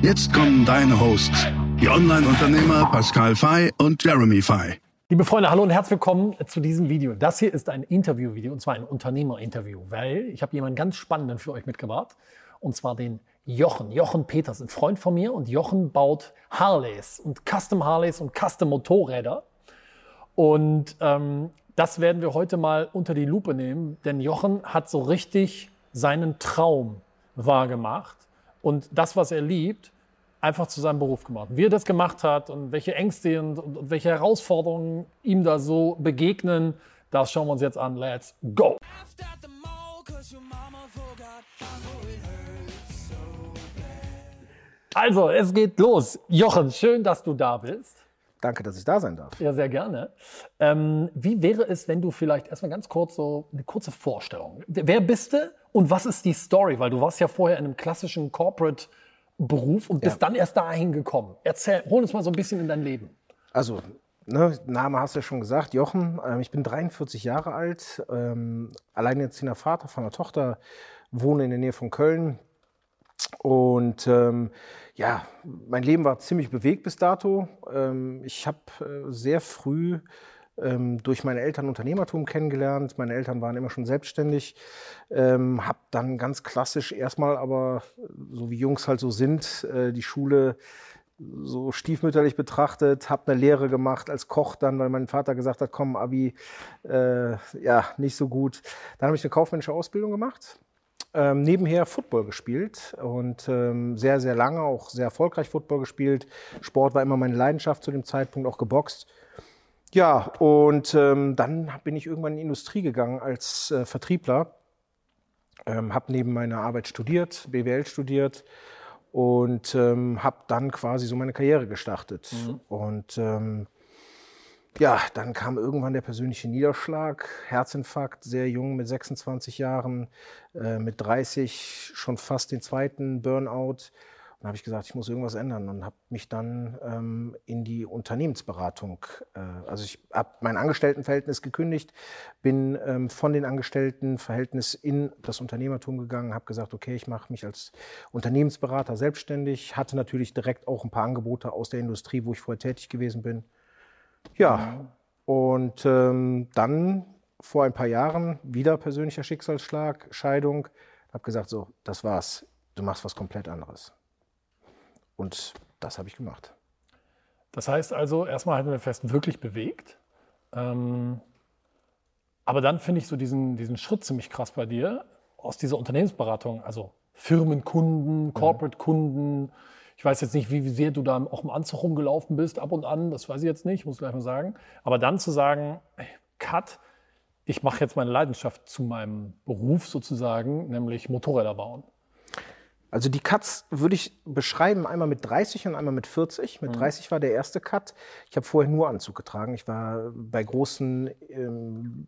Jetzt kommen deine Hosts, die Online-Unternehmer Pascal Fay und Jeremy Fay. Liebe Freunde, hallo und herzlich willkommen zu diesem Video. Das hier ist ein Interview-Video und zwar ein Unternehmer-Interview, weil ich habe jemanden ganz Spannenden für euch mitgebracht und zwar den Jochen, Jochen Peters, ein Freund von mir und Jochen baut Harleys und Custom Harleys und Custom Motorräder und ähm, das werden wir heute mal unter die Lupe nehmen, denn Jochen hat so richtig seinen Traum wahrgemacht und das, was er liebt, einfach zu seinem Beruf gemacht. Wie er das gemacht hat und welche Ängste und, und welche Herausforderungen ihm da so begegnen, das schauen wir uns jetzt an. Let's go! Also, es geht los. Jochen, schön, dass du da bist. Danke, dass ich da sein darf. Ja, sehr gerne. Ähm, wie wäre es, wenn du vielleicht erstmal ganz kurz so eine kurze Vorstellung. Wer bist du und was ist die Story? Weil du warst ja vorher in einem klassischen Corporate-Beruf und bist ja. dann erst dahin gekommen. Erzähl, hol uns mal so ein bisschen in dein Leben. Also, ne, Name hast du ja schon gesagt, Jochen. Ähm, ich bin 43 Jahre alt, ähm, alleinerziehender Vater von einer Tochter, wohne in der Nähe von Köln, und ähm, ja, mein Leben war ziemlich bewegt bis dato. Ähm, ich habe äh, sehr früh ähm, durch meine Eltern Unternehmertum kennengelernt. Meine Eltern waren immer schon selbstständig. Ähm, habe dann ganz klassisch erstmal, aber so wie Jungs halt so sind, äh, die Schule so stiefmütterlich betrachtet, habe eine Lehre gemacht als Koch dann, weil mein Vater gesagt hat, komm, Abi, äh, ja, nicht so gut. Dann habe ich eine kaufmännische Ausbildung gemacht ähm, nebenher Football gespielt und ähm, sehr, sehr lange auch sehr erfolgreich Football gespielt. Sport war immer meine Leidenschaft zu dem Zeitpunkt, auch geboxt. Ja, und ähm, dann bin ich irgendwann in die Industrie gegangen als äh, Vertriebler. Ähm, habe neben meiner Arbeit studiert, BWL studiert und ähm, habe dann quasi so meine Karriere gestartet. Mhm. Und ähm, ja, dann kam irgendwann der persönliche Niederschlag, Herzinfarkt, sehr jung mit 26 Jahren, äh, mit 30 schon fast den zweiten Burnout. Und habe ich gesagt, ich muss irgendwas ändern und habe mich dann ähm, in die Unternehmensberatung, äh, also ich habe mein Angestelltenverhältnis gekündigt, bin ähm, von den Angestelltenverhältnis in das Unternehmertum gegangen, habe gesagt, okay, ich mache mich als Unternehmensberater selbstständig, hatte natürlich direkt auch ein paar Angebote aus der Industrie, wo ich vorher tätig gewesen bin ja, und ähm, dann vor ein paar Jahren wieder persönlicher Schicksalsschlag, Scheidung. Habe gesagt, so, das war's. Du machst was komplett anderes. Und das habe ich gemacht. Das heißt also, erstmal halten wir fest, wirklich bewegt. Ähm, aber dann finde ich so diesen, diesen Schritt ziemlich krass bei dir aus dieser Unternehmensberatung, also Firmenkunden, mhm. Corporate-Kunden, ich weiß jetzt nicht, wie sehr du da auch im Anzug rumgelaufen bist, ab und an, das weiß ich jetzt nicht, muss ich gleich mal sagen. Aber dann zu sagen, Cut, ich mache jetzt meine Leidenschaft zu meinem Beruf sozusagen, nämlich Motorräder bauen. Also die Cuts würde ich beschreiben, einmal mit 30 und einmal mit 40. Mit mhm. 30 war der erste Cut. Ich habe vorher nur Anzug getragen. Ich war bei großen ähm,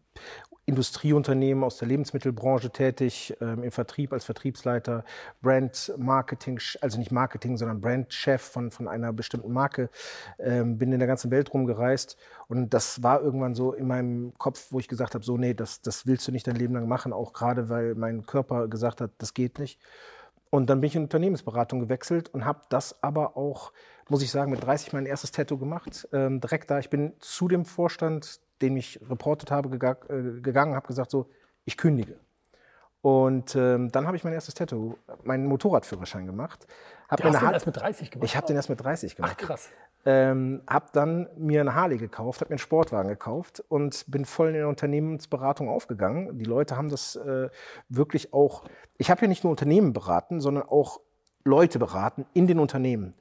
Industrieunternehmen aus der Lebensmittelbranche tätig, ähm, im Vertrieb als Vertriebsleiter, Brand Marketing, also nicht Marketing, sondern Brandchef von, von einer bestimmten Marke, ähm, bin in der ganzen Welt rumgereist und das war irgendwann so in meinem Kopf, wo ich gesagt habe, so nee, das, das willst du nicht dein Leben lang machen, auch gerade weil mein Körper gesagt hat, das geht nicht. Und dann bin ich in Unternehmensberatung gewechselt und habe das aber auch, muss ich sagen, mit 30 mein erstes Tattoo gemacht. Ähm, direkt da, ich bin zu dem Vorstand dem ich reportet habe, äh, gegangen, habe gesagt, so, ich kündige. Und ähm, dann habe ich mein erstes Tattoo, meinen Motorradführerschein gemacht. Hab du hast den erst mit 30 gemacht? Ich habe den erst mit 30 gemacht. Ach, krass. Ähm, habe dann mir eine Harley gekauft, habe mir einen Sportwagen gekauft und bin voll in der Unternehmensberatung aufgegangen. Die Leute haben das äh, wirklich auch, ich habe ja nicht nur Unternehmen beraten, sondern auch Leute beraten in den Unternehmen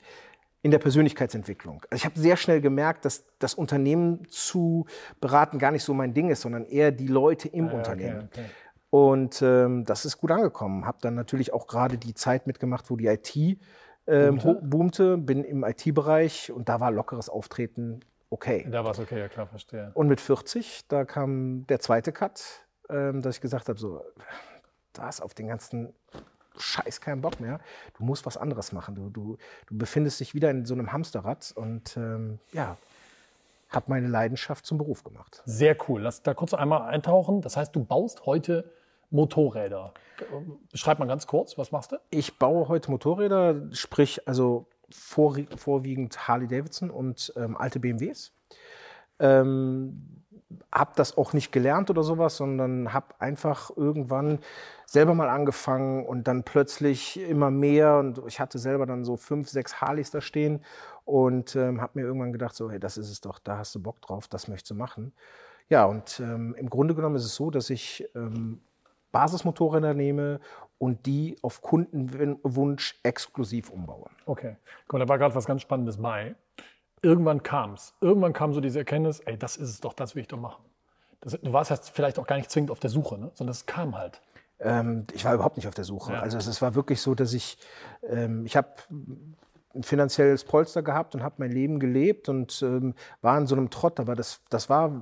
in der Persönlichkeitsentwicklung. Also ich habe sehr schnell gemerkt, dass das Unternehmen zu beraten gar nicht so mein Ding ist, sondern eher die Leute im ah, Unternehmen. Okay, okay. Und ähm, das ist gut angekommen. Habe dann natürlich auch gerade die Zeit mitgemacht, wo die IT ähm, Boomte? boomte, bin im IT-Bereich und da war lockeres Auftreten okay. Da war es okay, ja klar, verstehe. Und mit 40, da kam der zweite Cut, ähm, dass ich gesagt habe, so, da hast auf den ganzen Scheiß keinen Bock mehr. Du musst was anderes machen. Du, du, du befindest dich wieder in so einem Hamsterrad und ähm, ja, habe meine Leidenschaft zum Beruf gemacht. Sehr cool. Lass da kurz einmal eintauchen. Das heißt, du baust heute Motorräder. Beschreib mal ganz kurz, was machst du? Ich baue heute Motorräder, sprich also vor, vorwiegend Harley Davidson und ähm, alte BMWs. Ähm, habe das auch nicht gelernt oder sowas, sondern habe einfach irgendwann selber mal angefangen und dann plötzlich immer mehr und ich hatte selber dann so fünf, sechs Harleys da stehen und ähm, habe mir irgendwann gedacht, so, hey, das ist es doch, da hast du Bock drauf, das möchtest du machen. Ja, und ähm, im Grunde genommen ist es so, dass ich ähm, Basismotorräder nehme und die auf Kundenwunsch exklusiv umbaue. Okay. Guck mal, da war gerade was ganz Spannendes bei. Irgendwann kam es. Irgendwann kam so diese Erkenntnis, ey, das ist es doch, das will ich doch machen. Das, du warst jetzt vielleicht auch gar nicht zwingend auf der Suche, ne? sondern es kam halt. Ähm, ich war überhaupt nicht auf der Suche. Ja. Also es, war wirklich so, dass ich, ähm, ich habe ein finanzielles Polster gehabt und habe mein Leben gelebt und ähm, war in so einem Trott. Aber das, das war,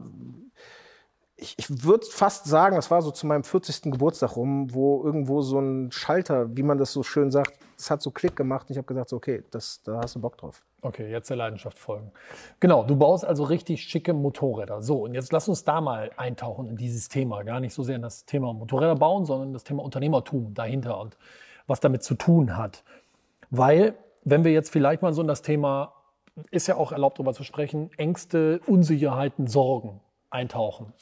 ich, ich würde fast sagen, das war so zu meinem 40. Geburtstag rum, wo irgendwo so ein Schalter, wie man das so schön sagt, es hat so Klick gemacht. Und ich habe gesagt, so, okay, das, da hast du Bock drauf. Okay, jetzt der Leidenschaft folgen. Genau, du baust also richtig schicke Motorräder. So, und jetzt lass uns da mal eintauchen in dieses Thema. Gar nicht so sehr in das Thema Motorräder bauen, sondern das Thema Unternehmertum dahinter und was damit zu tun hat. Weil, wenn wir jetzt vielleicht mal so in das Thema, ist ja auch erlaubt darüber zu sprechen, Ängste, Unsicherheiten, Sorgen eintauchen.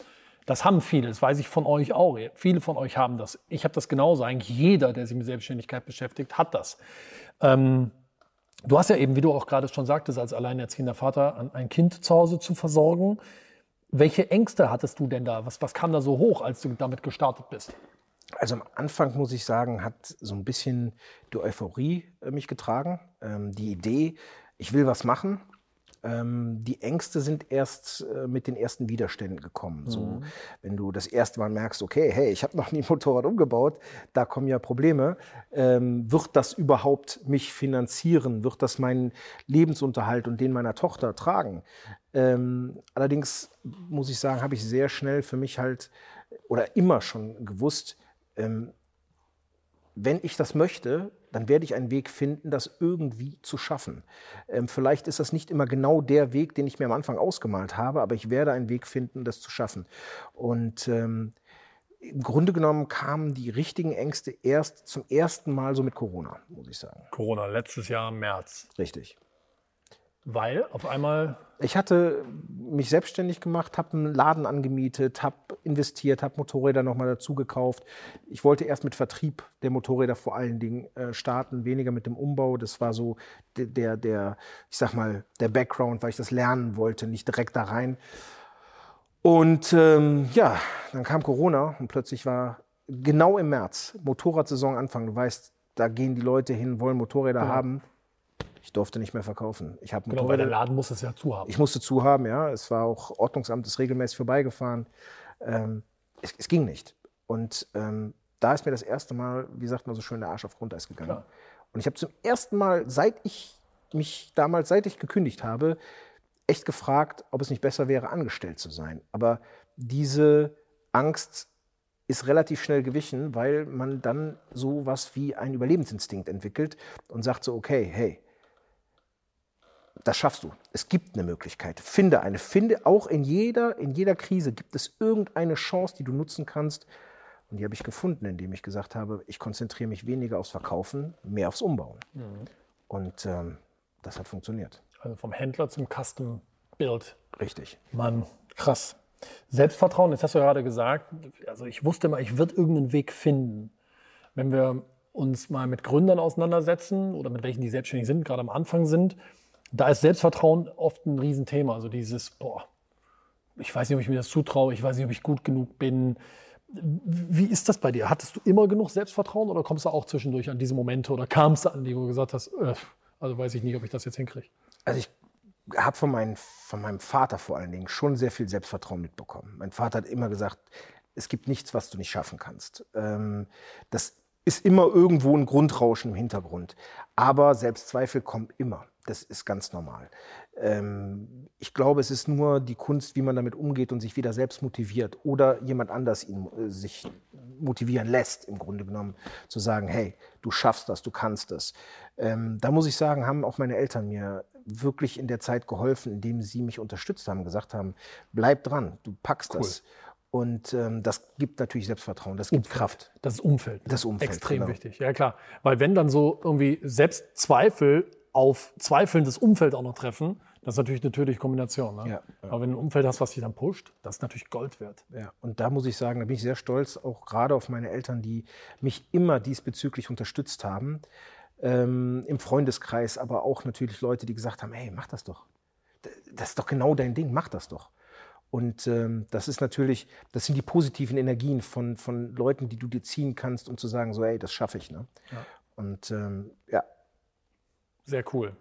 Das haben viele, das weiß ich von euch auch. Viele von euch haben das. Ich habe das genauso. Eigentlich jeder, der sich mit Selbstständigkeit beschäftigt, hat das. Ähm, Du hast ja eben, wie du auch gerade schon sagtest, als alleinerziehender Vater ein- Kind zu Hause zu versorgen. Welche Ängste hattest du denn da? Was, was kam da so hoch, als du damit gestartet bist? Also am Anfang muss ich sagen, hat so ein bisschen die Euphorie äh, mich getragen. Ähm, die Idee, ich will was machen. Ähm, die Ängste sind erst äh, mit den ersten Widerständen gekommen. So, wenn du das erste Mal merkst, okay, hey, ich habe noch nie ein Motorrad umgebaut, da kommen ja Probleme. Ähm, wird das überhaupt mich finanzieren? Wird das meinen Lebensunterhalt und den meiner Tochter tragen? Ähm, allerdings muss ich sagen, habe ich sehr schnell für mich halt oder immer schon gewusst, ähm, wenn ich das möchte, dann werde ich einen Weg finden, das irgendwie zu schaffen. Ähm, vielleicht ist das nicht immer genau der Weg, den ich mir am Anfang ausgemalt habe, aber ich werde einen Weg finden, das zu schaffen. Und ähm, im Grunde genommen kamen die richtigen Ängste erst zum ersten Mal so mit Corona, muss ich sagen. Corona, letztes Jahr im März. Richtig. Weil auf einmal, Ich hatte mich selbstständig gemacht, habe einen Laden angemietet, habe investiert, habe Motorräder nochmal dazu gekauft. Ich wollte erst mit Vertrieb der Motorräder vor allen Dingen äh, starten, weniger mit dem Umbau. Das war so der, der, der, ich sag mal, der Background, weil ich das lernen wollte, nicht direkt da rein. Und ähm, ja, dann kam Corona und plötzlich war genau im März Motorradsaison Anfang. Du weißt, da gehen die Leute hin, wollen Motorräder Genau. haben. Ich durfte nicht mehr verkaufen. Ich habe genau, weil der. Laden muss es ja zu haben. Ich musste zu haben, ja. Es war auch Ordnungsamt, ist regelmäßig vorbeigefahren. Ähm, es, es ging nicht. Und ähm, da ist mir das erste Mal, wie sagt man so schön, der Arsch auf Grundeis gegangen. Klar. Und ich habe zum ersten Mal, seit ich mich damals, seit ich gekündigt habe, echt gefragt, ob es nicht besser wäre, angestellt zu sein. Aber diese Angst ist relativ schnell gewichen, weil man dann so was wie einen Überlebensinstinkt entwickelt und sagt so, okay, hey, das schaffst du. Es gibt eine Möglichkeit. Finde eine. Finde auch in jeder, in jeder Krise gibt es irgendeine Chance, die du nutzen kannst. Und die habe ich gefunden, indem ich gesagt habe, ich konzentriere mich weniger aufs Verkaufen, mehr aufs Umbauen. Und ähm, das hat funktioniert. Also vom Händler zum Custom Build. Richtig. Mann, krass. Selbstvertrauen, das hast du gerade gesagt. Also ich wusste mal, ich würde irgendeinen Weg finden. Wenn wir uns mal mit Gründern auseinandersetzen oder mit welchen, die selbstständig sind, gerade am Anfang sind, da ist Selbstvertrauen oft ein Riesenthema. Also dieses, boah, ich weiß nicht, ob ich mir das zutraue, ich weiß nicht, ob ich gut genug bin. Wie ist das bei dir? Hattest du immer genug Selbstvertrauen oder kommst du auch zwischendurch an diese Momente oder kamst du an die, wo du gesagt hast, äh, also weiß ich nicht, ob ich das jetzt hinkriege? Also ich habe von, meinem- von meinem Vater vor allen Dingen schon sehr viel Selbstvertrauen mitbekommen. Mein Vater hat immer gesagt, es gibt nichts, was du nicht schaffen kannst. Ähm, das ist immer irgendwo ein Grundrauschen im Hintergrund. Aber Selbstzweifel kommen immer. Das ist ganz normal. Ähm, ich glaube, es ist nur die Kunst, wie man damit umgeht und sich wieder selbst motiviert oder jemand anders ihn, äh, sich motivieren lässt, im Grunde genommen, zu sagen, hey, du schaffst das, du kannst das. Ähm, da muss ich sagen, haben auch meine Eltern mir wirklich in der Zeit geholfen, indem sie mich unterstützt haben, gesagt haben, bleib dran, du packst cool. das. Und ähm, das gibt natürlich Selbstvertrauen, das gibt Umfeld. Kraft. Das Umfeld. Das Umfeld. Extrem genau. wichtig, ja klar. Weil wenn dann so irgendwie Selbstzweifel auf zweifelndes Umfeld auch noch treffen, das ist natürlich eine tödliche Kombination. Ne? Ja, ja. Aber wenn du ein Umfeld hast, was dich dann pusht, das ist natürlich Gold wert. Ja, und da muss ich sagen, da bin ich sehr stolz, auch gerade auf meine Eltern, die mich immer diesbezüglich unterstützt haben. Ähm, Im Freundeskreis, aber auch natürlich Leute, die gesagt haben, hey, mach das doch. Das ist doch genau dein Ding, mach das doch. Und ähm, das ist natürlich, das sind die positiven Energien von, von Leuten, die du dir ziehen kannst, um zu sagen, so, hey, das schaffe ich. Ne? Ja. Und ähm, ja, sehr cool.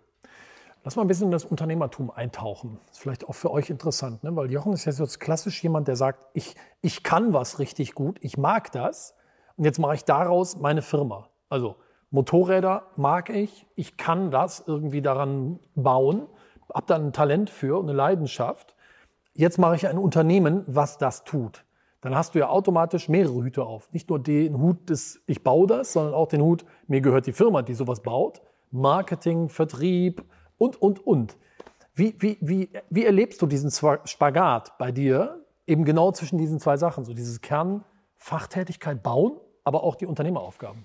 Lass mal ein bisschen in das Unternehmertum eintauchen. Das ist vielleicht auch für euch interessant, ne? weil Jochen ist ja jetzt klassisch jemand, der sagt, ich, ich kann was richtig gut, ich mag das und jetzt mache ich daraus meine Firma. Also Motorräder mag ich, ich kann das irgendwie daran bauen, habe da ein Talent für und eine Leidenschaft. Jetzt mache ich ein Unternehmen, was das tut. Dann hast du ja automatisch mehrere Hüte auf. Nicht nur den Hut des Ich baue das, sondern auch den Hut, mir gehört die Firma, die sowas baut. Marketing, Vertrieb und, und, und. Wie, wie, wie, wie erlebst du diesen Spagat bei dir, eben genau zwischen diesen zwei Sachen, so dieses Kernfachtätigkeit bauen, aber auch die Unternehmeraufgaben?